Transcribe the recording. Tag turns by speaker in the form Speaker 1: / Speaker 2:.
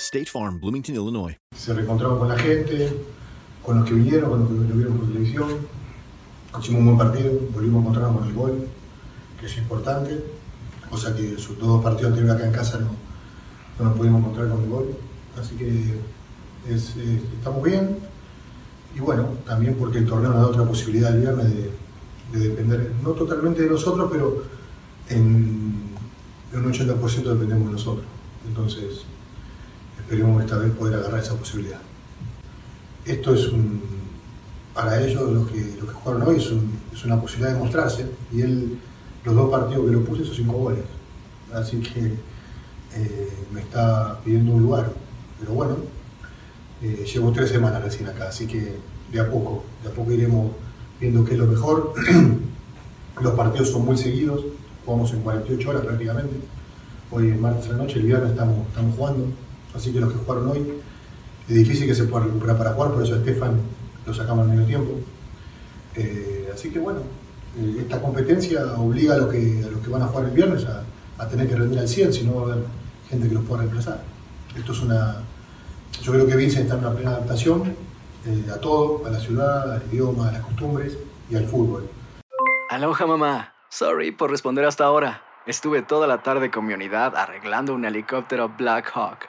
Speaker 1: State Farm, Bloomington, Illinois.
Speaker 2: se reencontraron con la gente, con los que vinieron, con los que lo vieron por televisión. Hicimos un buen partido, volvimos a encontrarnos con el gol, que es importante, cosa que sus dos partidos anteriores acá en casa no, no nos pudimos encontrar con el gol. Así que es, estamos bien. Y bueno, también porque el torneo nos da otra posibilidad el viernes de, de depender, no totalmente de nosotros, pero en, en un 80% dependemos de nosotros. Entonces, esperemos esta vez poder agarrar esa posibilidad. Esto es un, para ellos, los que, jugaron hoy, es, un- es una posibilidad de mostrarse. Y él, los dos partidos que lo puse, son cinco goles. Así que eh, me está pidiendo un lugar. Pero bueno, eh, llevo tres semanas recién acá, así que de a poco, de a poco iremos viendo qué es lo mejor. los partidos son muy seguidos, jugamos en 48 horas prácticamente. Hoy es martes a la noche, el viernes estamos, estamos jugando. Así que los que jugaron hoy, es difícil que se pueda recuperar para jugar, por eso Estefan lo sacamos al medio tiempo. Eh, así que bueno, eh, esta competencia obliga a los, que, a los que van a jugar el viernes a, a tener que rendir al 100, si no va a haber gente que los pueda reemplazar. Esto es una. Yo creo que Vincent está en una plena adaptación eh, a todo, a la ciudad, al idioma, a las costumbres y al fútbol.
Speaker 3: Aloha mamá, sorry por responder hasta ahora. Estuve toda la tarde con mi unidad arreglando un helicóptero Black Hawk.